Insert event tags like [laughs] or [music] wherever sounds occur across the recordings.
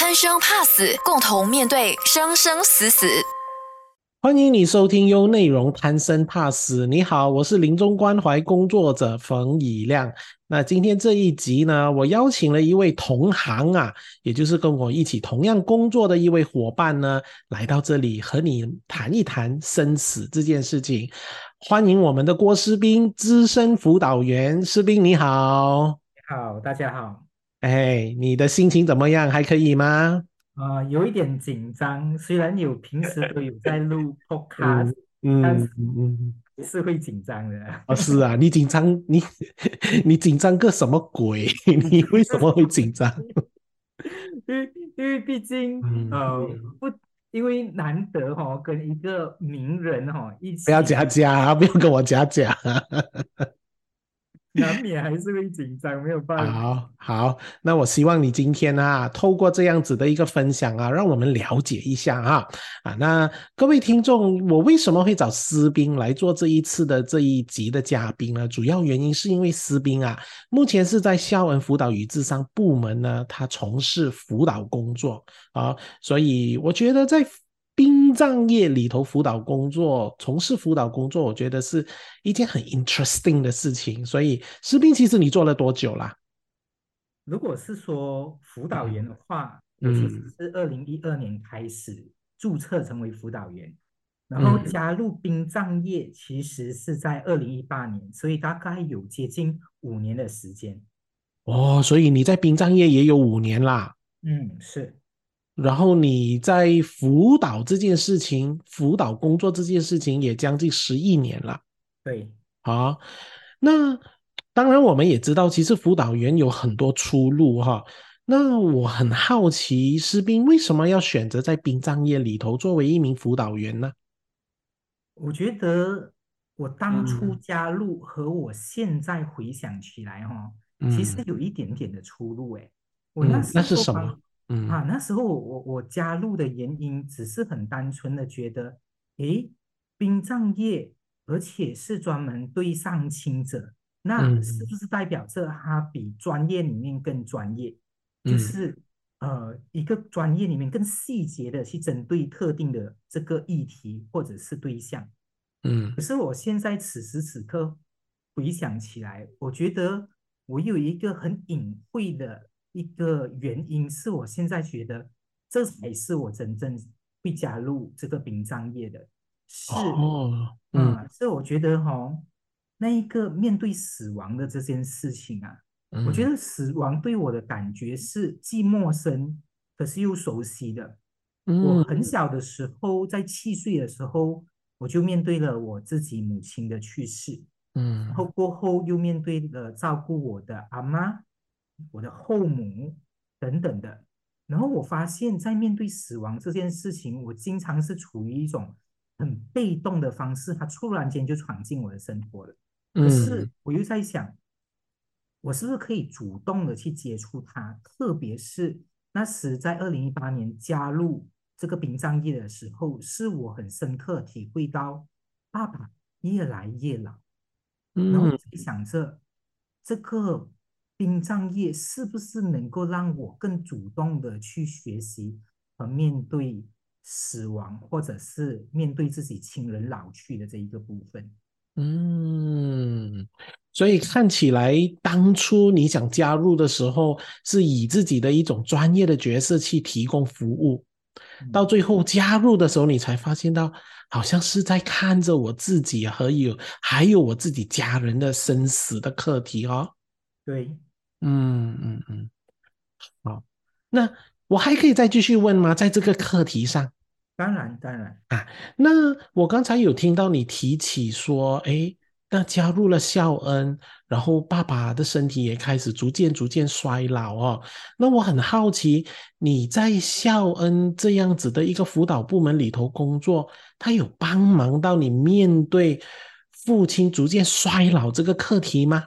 贪生怕死，共同面对生生死死。欢迎你收听优内容贪生怕死。你好，我是临终关怀工作者冯以亮。那今天这一集呢，我邀请了一位同行啊，也就是跟我一起同样工作的一位伙伴呢，来到这里和你谈一谈生死这件事情。欢迎我们的郭思斌，资深辅导员。思斌你好，你好，大家好。哎，你的心情怎么样？还可以吗？啊，有一点紧张。虽然有平时都有在录 [laughs] podcast，但是还是会紧张的。啊，是啊，你紧张，你 [laughs] 你紧张个什么鬼？[laughs] 你为什么会紧张？因为因为毕竟呃不，因为难得哈跟一个名人哈一起，不要假假，不要跟我假假。[laughs] 难免还是会紧张，没有办法。好，好，那我希望你今天啊，透过这样子的一个分享啊，让我们了解一下哈啊。那各位听众，我为什么会找思斌来做这一次的这一集的嘉宾呢？主要原因是因为思斌啊，目前是在孝恩辅导与智商部门呢，他从事辅导工作啊，所以我觉得在。殡葬业里头辅导工作，从事辅导工作，我觉得是一件很 interesting 的事情。所以，士兵，其实你做了多久啦？如果是说辅导员的话，我其实是二零一二年开始注册成为辅导员，然后加入殡葬业，其实是在二零一八年，所以大概有接近五年的时间。哦，所以你在殡葬业也有五年啦？嗯，是。然后你在辅导这件事情，辅导工作这件事情也将近十一年了。对，啊，那当然我们也知道，其实辅导员有很多出路哈。那我很好奇，士兵为什么要选择在殡葬业里头作为一名辅导员呢？我觉得我当初加入和我现在回想起来哈，其实有一点点的出入哎。我那那是什么？嗯啊，那时候我我加入的原因只是很单纯的觉得，诶，殡葬业，而且是专门对上亲者，那是不是代表着他比专业里面更专业？就是呃，一个专业里面更细节的去针对特定的这个议题或者是对象。嗯，可是我现在此时此刻回想起来，我觉得我有一个很隐晦的。一个原因是我现在觉得，这才是我真正会加入这个殡葬业的，是哦，嗯，是我觉得哈，那一个面对死亡的这件事情啊，我觉得死亡对我的感觉是既陌生，可是又熟悉的。我很小的时候，在七岁的时候，我就面对了我自己母亲的去世，嗯，然后过后又面对了照顾我的阿妈。我的后母等等的，然后我发现，在面对死亡这件事情，我经常是处于一种很被动的方式，他突然间就闯进我的生活了。可是我又在想，我是不是可以主动的去接触他？特别是那时在二零一八年加入这个殡葬业的时候，是我很深刻体会到爸爸越来越老，然后在想着这个。殡葬业是不是能够让我更主动的去学习和面对死亡，或者是面对自己亲人老去的这一个部分？嗯，所以看起来当初你想加入的时候，是以自己的一种专业的角色去提供服务，到最后加入的时候，你才发现到好像是在看着我自己和有还有我自己家人的生死的课题哦。对。嗯嗯嗯，好，那我还可以再继续问吗？在这个课题上，当然当然啊，那我刚才有听到你提起说，哎，那加入了孝恩，然后爸爸的身体也开始逐渐逐渐衰老哦。那我很好奇，你在孝恩这样子的一个辅导部门里头工作，他有帮忙到你面对父亲逐渐衰老这个课题吗？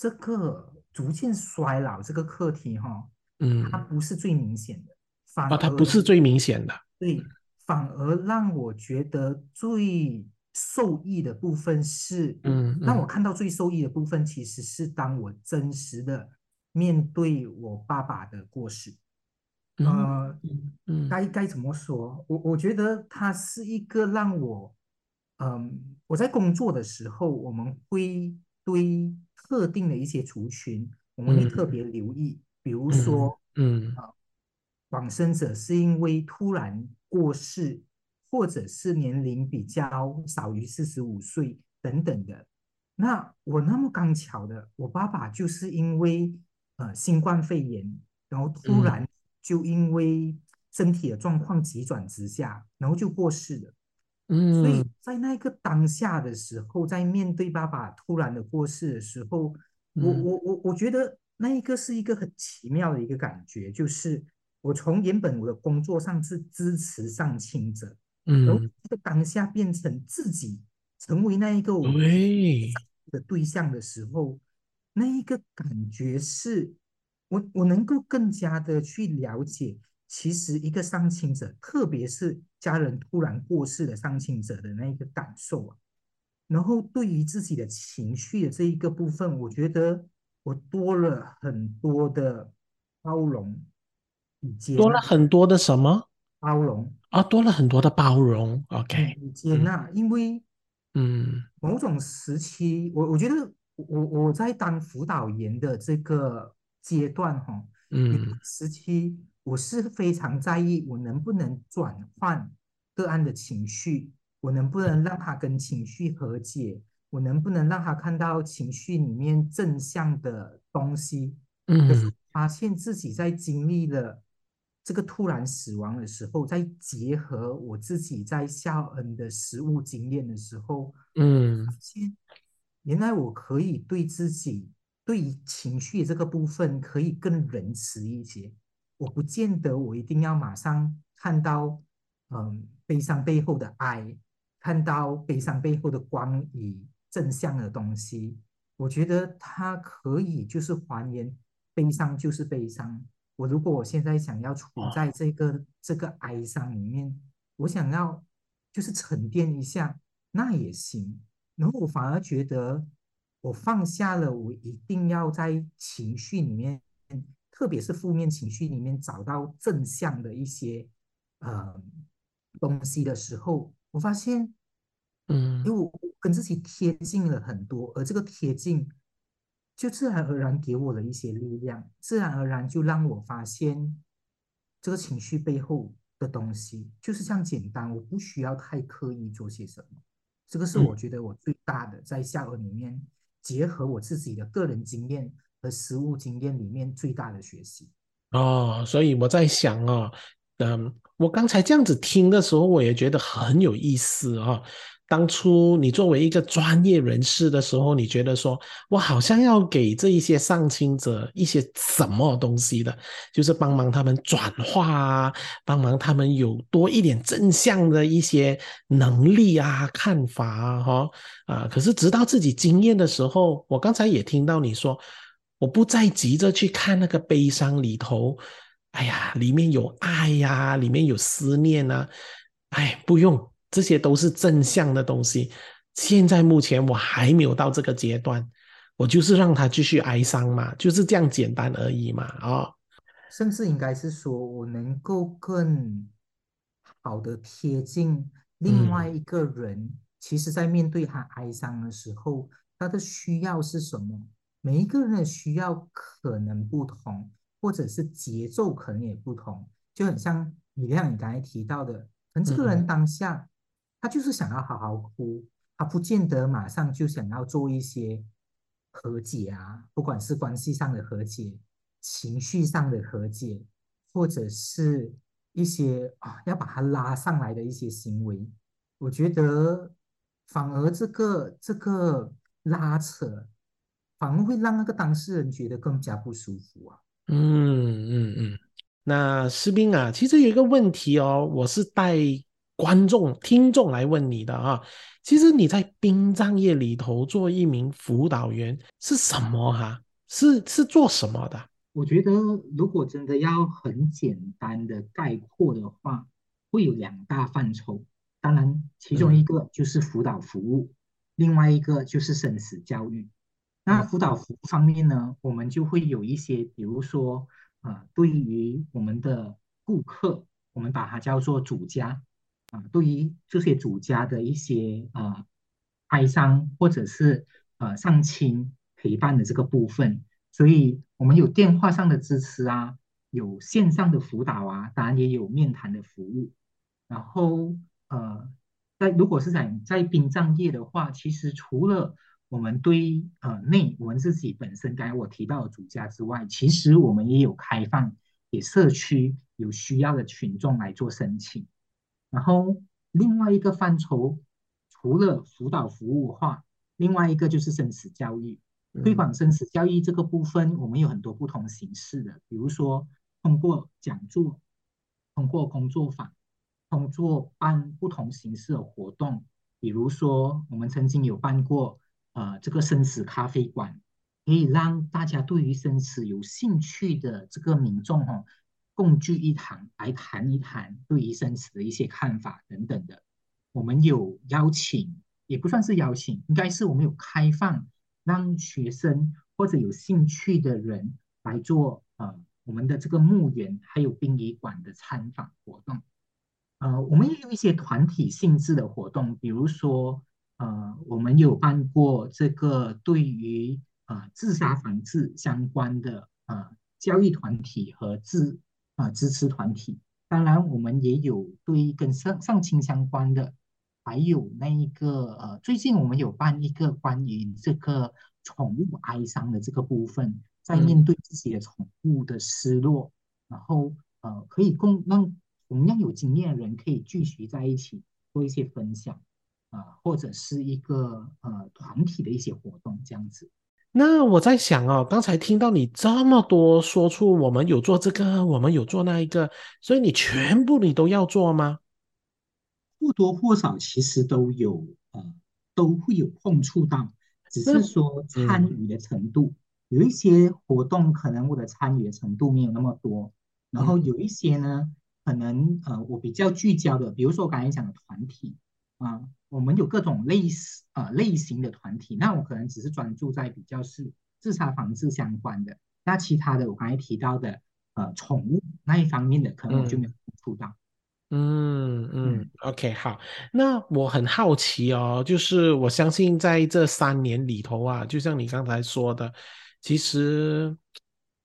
这个逐渐衰老这个课题，哈，嗯，它不是最明显的，反而它不是最明显的，对，反而让我觉得最受益的部分是，嗯，让我看到最受益的部分，其实是当我真实的面对我爸爸的过世，呃，嗯。该该怎么说？我我觉得它是一个让我，嗯，我在工作的时候，我们会对特定的一些族群，我们会特别留意，比如说，嗯啊，往生者是因为突然过世，或者是年龄比较少于四十五岁等等的。那我那么刚巧的，我爸爸就是因为呃新冠肺炎，然后突然就因为身体的状况急转直下，然后就过世了。所以嗯。在那个当下的时候，在面对爸爸突然的过世的时候，我嗯。我我我觉得那一个是一个很奇妙的一个感觉，就是我从原本我的工作上是支持上亲者，然后嗯，这个当下变成自己成为那一个我对，的对象的时候，那一个感觉是我我能够更加的去了解，其实一个丧亲者，特别是家人突然过世的丧亲者的那一个感受啊，然后对于自己的情绪的这一个部分，我觉得我多了很多的包容多了，很多的什么包容啊？多了很多的包容。OK，与接嗯纳，因为。嗯某种时期，我我觉得我我在当辅导员的这个阶段哈，有嗯时期我是非常在意我能不能转换个案的情绪，我能不能让他跟情绪和解，我能不能让他看到情绪里面正向的东西。可是嗯发现自己在经历了这个突然死亡的时候，再结合我自己在孝恩的实物经验的时候，嗯发现原来我可以对自己对于情绪这个部分可以更仁慈一些。我不见得我一定要马上看到，嗯，悲伤背后的爱，看到悲伤背后的光与正向的东西。我觉得它可以就是还原悲伤就是悲伤。我如果我现在想要处在这个这个哀伤里面，我想要就是沉淀一下，那也行。然后我反而觉得我放下了，我一定要在情绪里面，特别是负面情绪里面找到正向的一些呃东西的时候，我发现，嗯因为我跟自己贴近了很多，而这个贴近就自然而然给我了一些力量，自然而然就让我发现这个情绪背后的东西就是这样简单，我不需要太刻意做些什么。这个是嗯我觉得我最大的在夏尔里面结合我自己的个人经验和实务经验里面最大的学习。哦，所以我在想哦，嗯，我刚才这样子听的时候，我也觉得很有意思哦。当初你作为一个专业人士的时候，你觉得说我好像要给这一些上清者一些什么东西的，就是帮忙他们转化啊，帮忙他们有多一点正向的一些能力啊、看法啊，哈啊。可是直到自己经验的时候，我刚才也听到你说。我不再急着去看那个悲伤里头，哎呀，里面有爱呀、里面有思念啊，哎，不用，这些都是正向的东西。现在目前我还没有到这个阶段，我就是让他继续哀伤嘛，就是这样简单而已嘛，哦，甚至应该是说我能够更好的贴近另外嗯一个人，其实在面对他哀伤的时候，他的需要是什么？每一个人的需要可能不同，或者是节奏可能也不同，就很像李亮你刚才提到的，可能这个人嗯。当下他就是想要好好哭，他不见得马上就想要做一些和解啊，不管是关系上的和解、情绪上的和解，或者是一些啊要把他拉上来的一些行为，我觉得反而这个这个拉扯，反而会让那个当事人觉得更加不舒服啊。嗯嗯嗯。那士兵啊，其实有一个问题哦，我是带观众、听众来问你的啊。其实你在殡葬业里头做一名辅导员是什么哈、是是做什么的？我觉得，如果真的要很简单的概括的话，会有两大范畴。当然，其中一嗯个就是辅导服务，另外一个就是生死教育。那嗯。辅导服务方面呢，我们就会有一些，比如说，呃，对于我们的顾客，我们把它叫做主家。啊，对于这些主家的一些啊哀伤或者是呃上亲陪伴的这个部分，所以我们有电话上的支持啊，有线上的辅导啊，当然也有面谈的服务，然后呃。在如果是在在殡葬业的话，其实除了我们对呃内我们自己本身刚才我提到的主家之外，其实我们也有开放给社区有需要的群众来做申请。然后另外一个范畴，除了辅导服务化，另外一个就是生死教育推广生死教育这个部分，我们有很多不同形式的，比如说通过讲座，通过工作坊。通过办不同形式的活动，比如说我们曾经有办过呃这个生死咖啡馆，可以让大家对于生死有兴趣的这个民众哈共聚一堂来谈一谈对于生死的一些看法等等的。我们有邀请，也不算是邀请，应该是我们有开放让学生或者有兴趣的人来做呃我们的这个墓园还有殡仪馆的参访活动。呃，我们也有一些团体性质的活动，比如说，呃，我们有办过这个对于呃自杀防治相关的呃教育团体和支啊支持团体。当然，我们也有对跟上上亲相关的，还有那一个呃，最近我们有办一个关于这个宠物哀伤的这个部分，在面对自己的宠物的失落，然后呃，可以共让。同样有经验的人可以聚集在一起做一些分享啊，或者是一个呃团体的一些活动这样子。那我在想哦，刚才听到你这么多说出我们有做这个，我们有做那一个，所以你全部你都要做吗？或多或少其实都有呃都会有碰触到，只是说参与的程度，有一些活动可能我的参与的程度没有那么多，然后有一些呢。可能呃，我比较聚焦的，比如说我刚才讲的团体啊，我们有各种类似呃类型的团体，那我可能只是专注在比较是自杀防治相关的，那其他的我刚才提到的呃宠物那一方面的，可能我就没有接触到。嗯嗯，OK，好，那我很好奇哦，就是我相信在这三年里头啊，就像你刚才说的，其实。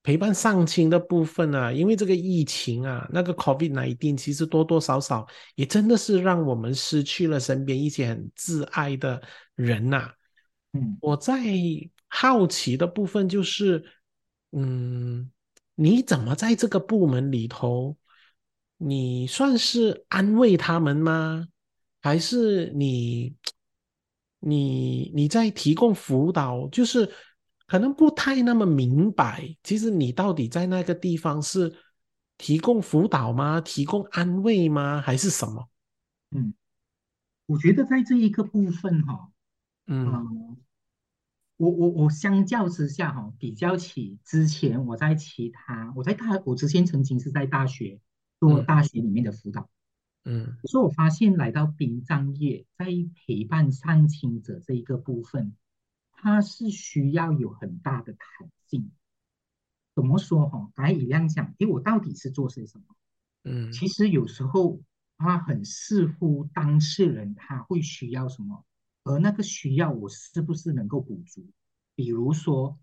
陪伴上亲的部分啊，因为这个疫情啊，那个 COVID 19其实多多少少也真的是让我们失去了身边一些很挚爱的人呐。嗯，我在好奇的部分就是，嗯，你怎么在这个部门里头，你算是安慰他们吗？还是你，你你在提供辅导？就是。可能不太那么明白，其实你到底在那个地方是提供辅导吗？提供安慰吗？还是什么？嗯，我觉得在这一个部分哈，嗯，我我我相较之下哈，比较起之前我在其他我在大我之前曾经是在大学做大学里面的辅导，嗯，所以我发现来到殡葬业，在陪伴丧亲者这一个部分。它是需要有很大的弹性，怎么说哈？刚才一样讲，诶，我到底是做些什么？嗯，其实有时候它很视乎当事人他会需要什么，而那个需要我是不是能够补足？比如说，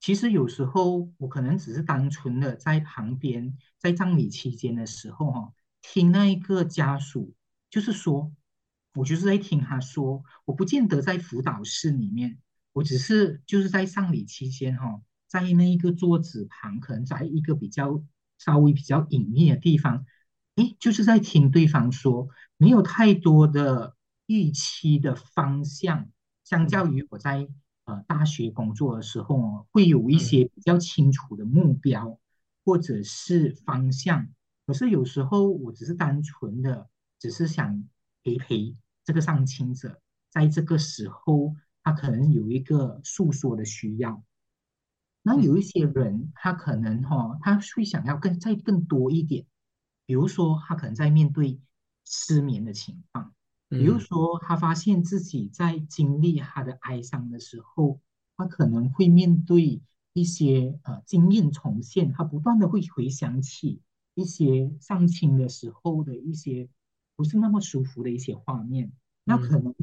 其实有时候我可能只是单纯的在旁边，在葬礼期间的时候哈，听那一个家属，就是说，我就是在听他说，我不见得在辅导室里面。我只是就是在丧礼期间哈，在那一个桌子旁，可能在一个比较稍微比较隐秘的地方，诶，就是在听对方说，没有太多的预期的方向，相较于我在呃大学工作的时候，会有一些比较清楚的目标或者是方向。可是有时候我只是单纯的，只是想陪陪这个丧亲者，在这个时候。他可能有一个诉说的需要，那有一些人，他可能哈，他会想要更再更多一点，比如说他可能在面对失眠的情况，比如说他发现自己在经历他的哀伤的时候，他可能会面对一些呃经验重现，他不断的会回想起一些丧亲的时候的一些不是那么舒服的一些画面，那可能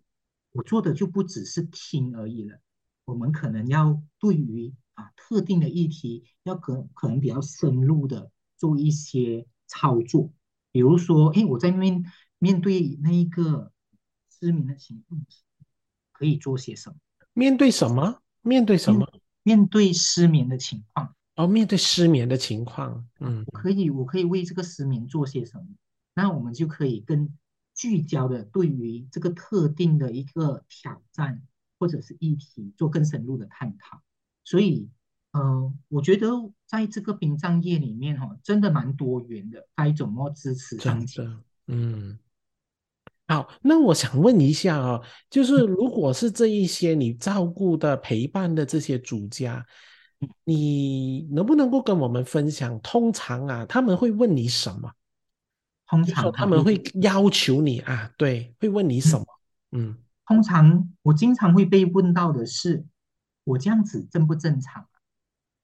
我做的就不只是听而已了。我们可能要对于啊特定的议题，要可可能比较深入的做一些操作，比如说，哎，我在面面对那一个失明的情况时，可以做些什么？面对什么？面对什么？面对失眠的情况。哦，面对失眠的情况，嗯，我可以，我可以为这个失眠做些什么？那我们就可以更聚焦的对于这个特定的一个挑战或者是议题做更深入的探讨。所以，嗯，我觉得在这个殡葬业里面，哈，真的蛮多元的，该怎么支持上真的，嗯。好，那我想问一下啊，就是如果是这一些你照顾的、陪伴的这些主家。你能不能够跟我们分享？通常啊，他们会问你什么？通常他们会要求你啊，对，会问你什么？嗯，通常我经常会被问到的是，我这样子正不正常？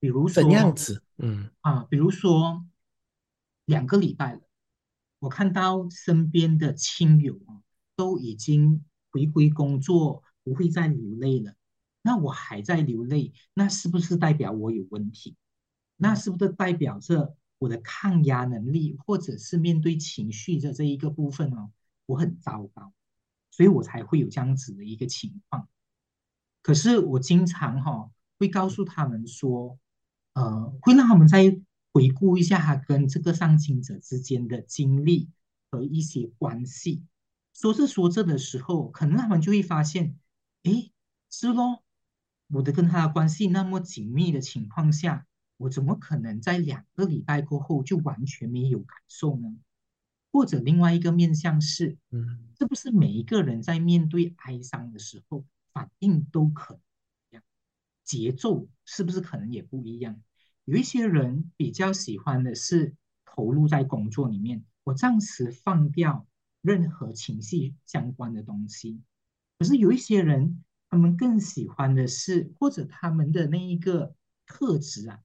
比如说怎样子？嗯啊，比如说两个礼拜了，我看到身边的亲友啊都已经回归工作，不会再流泪了。那我还在流泪，那是不是代表我有问题？那是不是代表着我的抗压能力，或者是面对情绪的这一个部分哦，我很糟糕，所以我才会有这样子的一个情况。可是我经常哈会告诉他们说，呃，会让他们再回顾一下他跟这个上亲者之间的经历和一些关系。说着说着的时候，可能他们就会发现，诶，是咯。我的跟他的关系那么紧密的情况下，我怎么可能在两个礼拜过后就完全没有感受呢？或者另外一个面向是，嗯，是不是每一个人在面对哀伤的时候反应都可能一样？节奏是不是可能也不一样？有一些人比较喜欢的是投入在工作里面，我暂时放掉任何情绪相关的东西。可是有一些人。他们更喜欢的是，或者他们的那一个特质啊，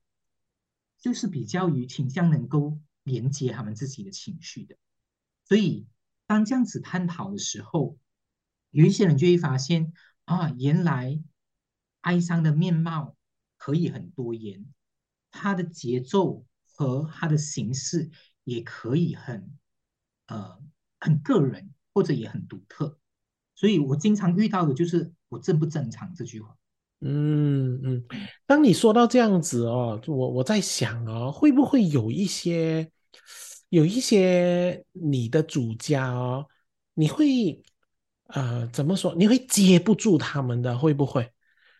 就是比较于倾向能够连接他们自己的情绪的。所以，当这样子探讨的时候，有一些人就会发现啊，原来哀伤的面貌可以很多元，它的节奏和它的形式也可以很呃很个人，或者也很独特。所以我经常遇到的就是。我正不正常这句话？嗯嗯，当你说到这样子哦，我我在想哦，会不会有一些有一些你的主家哦，你会呃怎么说？你会接不住他们的，会不会？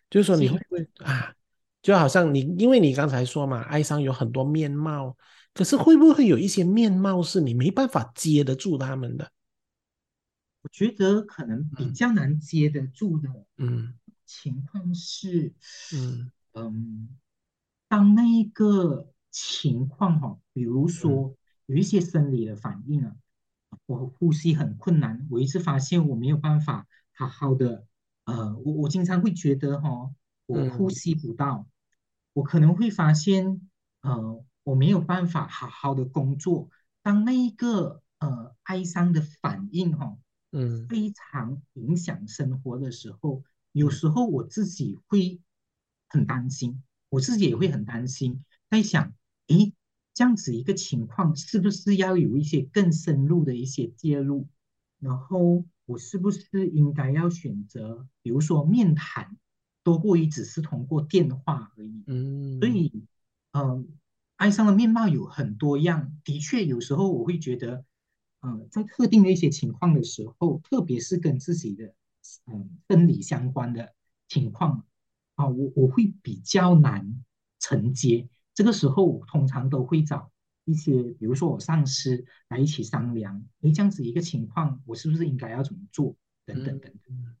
就是说你会不会啊？就好像你，因为你刚才说嘛，哀伤有很多面貌，可是会不会有一些面貌是你没办法接得住他们的？我觉得可能比较难接得住的，嗯，情况是，嗯嗯，当那一个情况哈，比如说有一些生理的反应啊，我呼吸很困难，我一直发现我没有办法好好的，呃，我我经常会觉得哈，我呼吸不到，我可能会发现，呃，我没有办法好好的工作。当那一个呃哀伤的反应哈。嗯，非常影响生活的时候，有时候我自己会很担心，我自己也会很担心，在想，诶，这样子一个情况，是不是要有一些更深入的一些介入？然后我是不是应该要选择，比如说面谈，多过于只是通过电话而已？嗯，所以，嗯，哀伤的面貌有很多样，的确，有时候我会觉得。嗯，在特定的一些情况的时候，特别是跟自己的嗯生理相关的情况啊，我我会比较难承接。这个时候，通常都会找一些，比如说我上司来一起商量，诶，这样子一个情况，我是不是应该要怎么做？等等等等。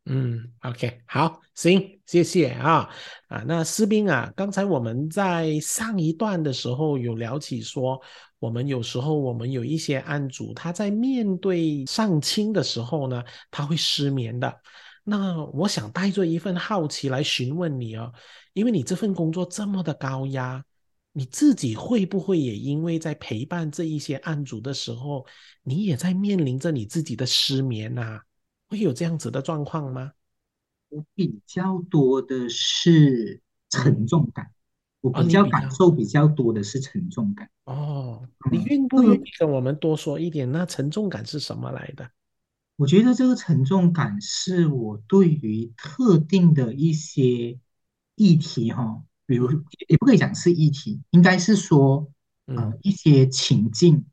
嗯，OK，好，行，谢谢啊啊，那士兵啊，刚才我们在上一段的时候有聊起说。我们有时候，我们有一些案主，他在面对上清的时候呢，他会失眠的。那我想带着一份好奇来询问你哦，因为你这份工作这么的高压，你自己会不会也因为在陪伴这一些案主的时候，你也在面临着你自己的失眠啊？会有这样子的状况吗？我比较多的是沉重感，我哦，比较感受比较多的是沉重感。哦，你嗯，愿不这个愿意跟我们多说一点？那沉重感是什么来的？我觉得这个沉重感是我对于特定的一些议题哈，比如嗯也也不可以讲是议题，应该是说呃嗯一些情境，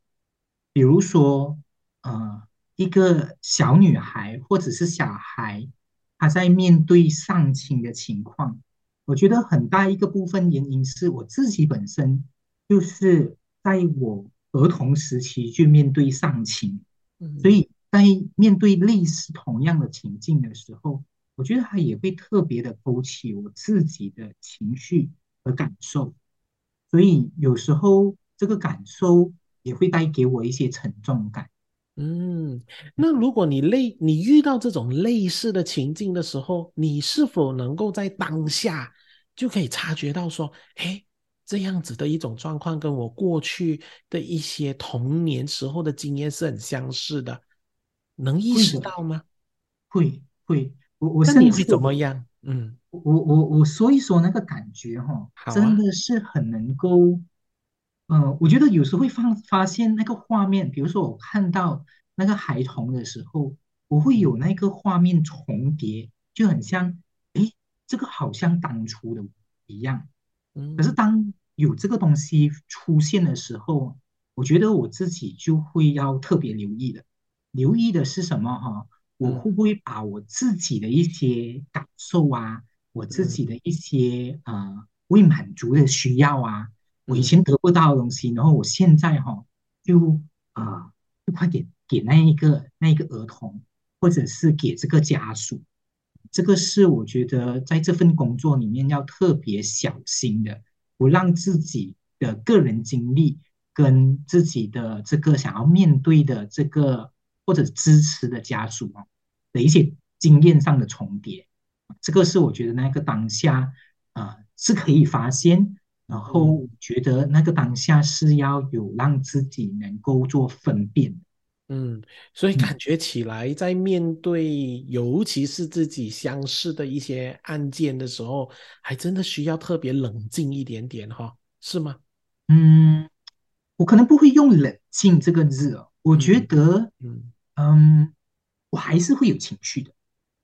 比如说呃一个小女孩或者是小孩，她在面对丧亲的情况，我觉得很大一个部分原因是我自己本身就是在我儿童时期去面对丧亲。所嗯以在面对类似同样的情境的时候，我觉得它也会特别的勾起我自己的情绪和感受，所以有时候这个感受也会带给我一些沉重感。嗯，那如果你类你遇到这种类似的情境的时候，你是否能够在当下就可以察觉到说，哎，这样子的一种状况跟我过去的一些童年时候的经验是很相似的，能意，识到吗？会会，我我那你会怎么样？嗯，我我我说一说那个感觉哈，真的是很能够，呃，我觉得有时会发发现那个画面，比如说我看到那个孩童的时候，我会有嗯那个画面重叠，就很像，诶，这个好像当初的一样。可是嗯当有这个东西出现的时候，我觉得我自己就会要特别留意的。留意的是什么哈？我嗯会不会把我自己的一些感受啊，我自己嗯的一些呃未满足的需要啊，我以前得不到的东西，然后我现在哈就啊、呃就快点给那一个那一个儿童，或者是给这个家属。这个是我觉得在这份工作里面要特别小心的，不让自己的个人经历跟自己的这个想要面对的这个或者支持的家属啊的一些经验上的重叠。这个是我觉得那个当下呃是可以发现，然后觉得那个当下是要有让自己能够做分辨的。嗯，所以嗯感觉起来，在面对尤其是自己相似的一些案件的时候，还真的需要特别冷静一点点哈，是吗？嗯，我可能不会用冷静这个字哦，我觉嗯得，嗯嗯，我还是会有情绪的。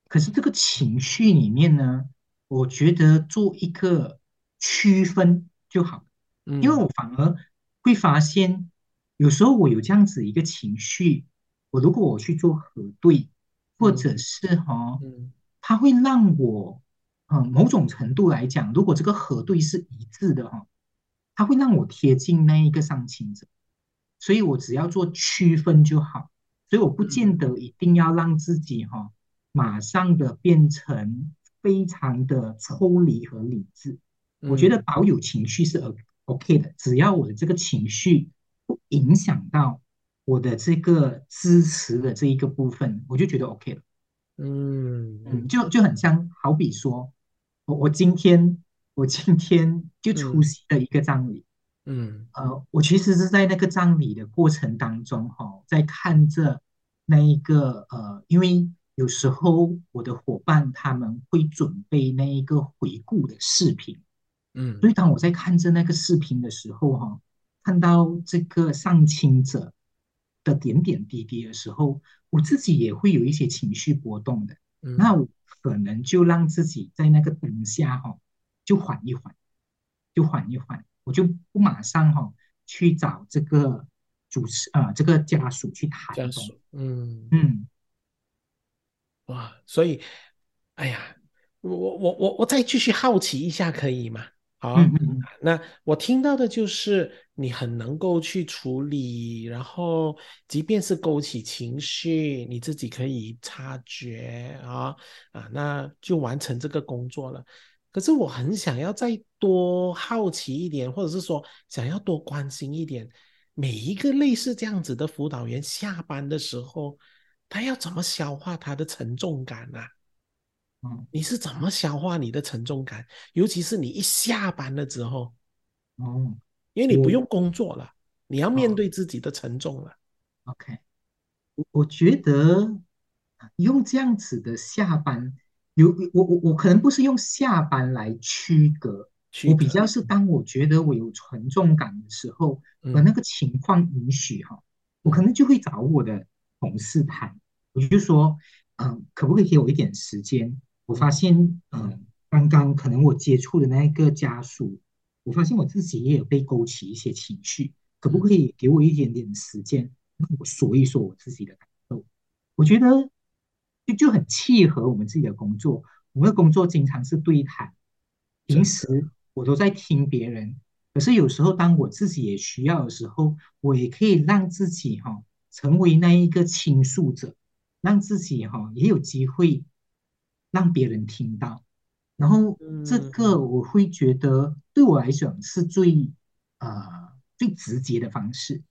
可是这个情绪里面呢，我觉得做一个区分就好，因为嗯我反而会发现，有时候我有这样子一个情绪，我如果我去做核对，或嗯者是哈、嗯。它会让我，嗯，某种程度来讲，如果这个核对是一致的哈、它会让我贴近那一个上情者，所以我只要做区分就好，所以我不见嗯。得一定要让自己哈、马上的变成非常的抽离和理智。我觉得嗯。保有情绪是 O OK 的，只要我的这个情绪不影响到我的这个支持的这一个部分，我就觉得 OK 了。嗯嗯，就就很像，好比说，我我今天我今天就出嗯。席了一个葬礼，嗯。呃，我其实是在那个葬礼的过程当中，哈、在看着那一个呃，因为有时候我的伙伴他们会准备那一个回顾的视频，嗯所以当我在看着那个视频的时候，哈、看到这个上亲者的点点滴滴的时候，我自己也会有一些情绪波动的。那嗯我可能就让自己在那个当下哈、就缓一缓，就缓一缓，我就不马上哈、去找这个主持啊、呃这个家属去谈。家属嗯嗯哇，所以哎呀，我我我我再继续好奇一下，可以吗？好啊，那我听到的就是你很能够去处理，然后即便是勾起情绪，你自己可以察觉啊啊，那就完成这个工作了。可是我很想要再多好奇一点，或者是说想要多关心一点，每一个类似这样子的辅导员下班的时候，他要怎么消化他的沉重感啊？嗯你是怎么消化你的沉重感？尤其是你一下班了之后，哦，因为你不用工作了，你要面哦对自己的沉重了。OK，我我觉得用这样子的下班，有我我我可能不是用下班来区隔，我比较是当我觉得我有沉重感的时候，嗯和那个情况允许哈，我可能就会找我的同事谈，我就说，嗯、可不可以给我一点时间？我发现，嗯、刚刚可能我接触的那一个家属，我发现我自己也有被勾起一些情绪，可不可以给我一点点时间，让我说一说我自己的感受？我觉得就就很契合我们自己的工作。我们的工作经常是对谈，平时我都在听别人，可是有时候当我自己也需要的时候，我也可以让自己哈、成为那一个倾诉者，让自己哈、也有机会让别人听到。然后这个我会觉得对我来讲是最呃最直接的方式，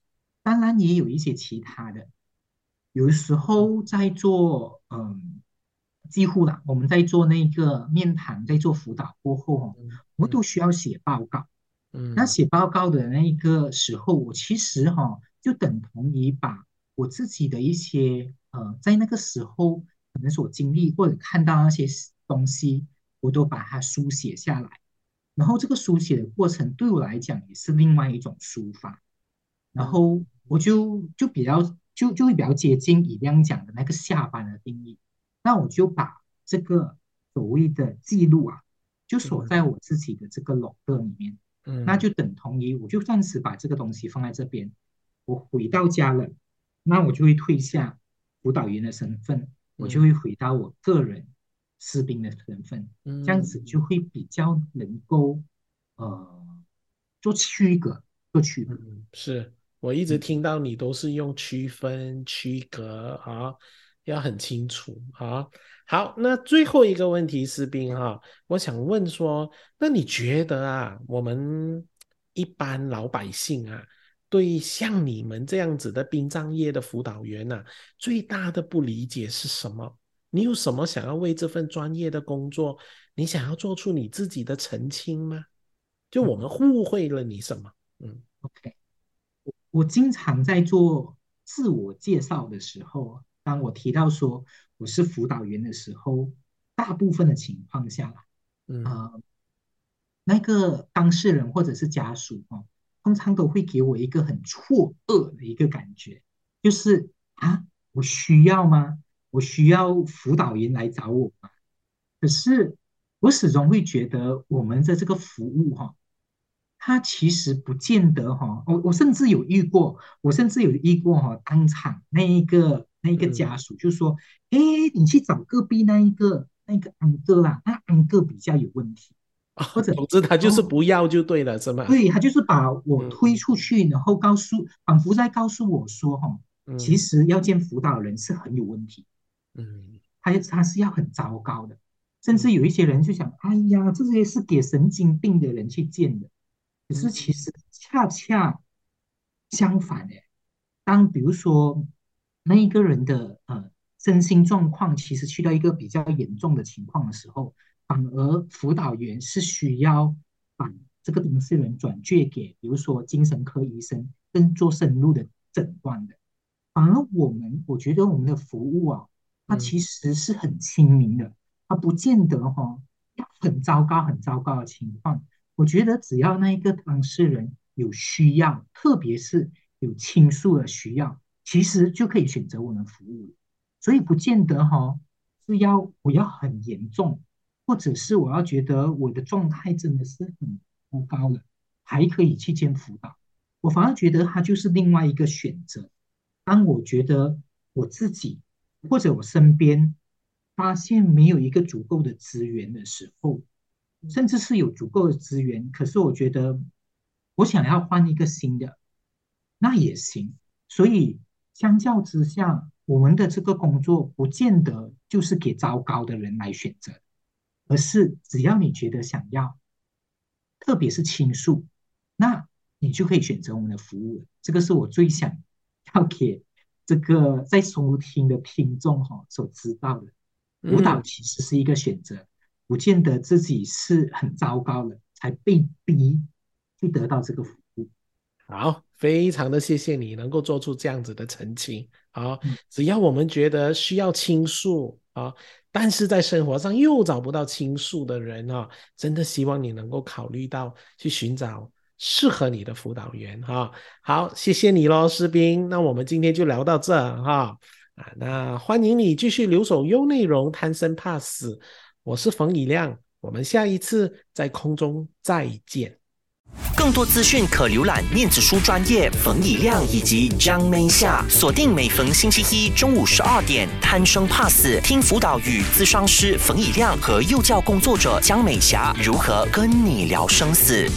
当然也有一些其他的，有时候在做嗯。几乎啦，我们在做那个面谈，在做辅导过后哦，我们都需要写报告。嗯，那写报告的那一个时候，我其实哈、就等同于把我自己的一些呃，在那个时候可能所经历或者看到那些东西，我都把它书写下来。然后这个书写的过程对我来讲也是另外一种抒发。然后我就就比较就就会比较接近以亮讲的那个下班的定义。那我就把这个所谓的记录啊，就锁在我自己的这个 log 里面。嗯，那就等同于我就暂时把这个东西放在这边。我回到家了，那我就会退下辅导员的身份，我就会回到我个人士兵的身份，嗯这样子就会比较能够呃做区隔，做区隔。嗯，是我一直听到你都是用区分、区隔啊，要很清楚啊。好，那最后一个问题，士兵哈，我想问说，那你觉得啊，我们一般老百姓啊，对像你们这样子的殡葬业的辅导员呐、最大的不理解是什么？你有什么想要为这份专业的工作，你想要做出你自己的澄清吗？就我们误会了你什么？嗯 OK，我我经常在做自我介绍的时候，当我提到说我是辅导员的时候，大部分的情况下，嗯呃，那个当事人或者是家属哦，通常都会给我一个很错愕的一个感觉，就是啊，我需要吗？我需要辅导员来找我吗？可是我始终会觉得我们的这个服务哈、它其实不见得哈、我我甚至有遇过，我甚至有遇过哈、当场那一个那一个家属就说，哎，你去找隔壁那一个那个安哥啦，那安哥比较有问题。或者 [laughs] 总之他就是哦。不要就对了，是吗？对，他就是把我嗯。推出去，然后告诉，仿佛在告诉我说，哈，嗯。其实要见辅导人是很有问题，嗯。他他是要很糟糕的，甚至有一些人就想，哎呀，这些是给神经病的人去见的，可是其实恰恰相反诶，当比如说那一个人的呃身心状况其实去到一个比较严重的情况的时候，反而辅导员是需要把这个当事人转介给，比如说精神科医生，跟做深入的诊断的。反而我们，我觉得我们的服务啊，它嗯其实是很亲民的，它不见得哈、要很糟糕、很糟糕的情况。我觉得只要那一个当事人有需要，特别是有倾诉的需要，其实就可以选择我们服务了。所以不见得哈、是要我要很严重，或者是我要觉得我的状态真的是很糟糕了，还可以去见辅导。我反而觉得它就是另外一个选择。当我觉得我自己或者我身边发现没有一个足够的资源的时候，甚至是有足够的资源，可是我觉得我想要换一个新的，那也行。所以相较之下，我们的这个工作不见得就是给糟糕的人来选择，而是只要你觉得想要，特别是倾诉，那你就可以选择我们的服务了。这个是我最想要给这个在收听的听众哈所知道的。辅导嗯其实是一个选择，不见得自己是很糟糕的才被逼去得到这个服务。好，非常的谢谢你能够做出这样子的澄清好！只要我们觉得需要倾诉啊，但是在生活上又找不到倾诉的人啊，真的希望你能够考虑到去寻找适合你的辅导员哈。好，谢谢你喽，士兵。那我们今天就聊到这哈啊，那欢迎你继续留守优内容，贪生怕死。我是冯以亮，我们下一次在空中再见。更多资讯可浏览念子书专业冯以亮以及张美霞，锁定每逢星期一中午十二点，贪生怕死听辅导与咨商师冯以亮和幼教工作者江美霞如何跟你聊生死。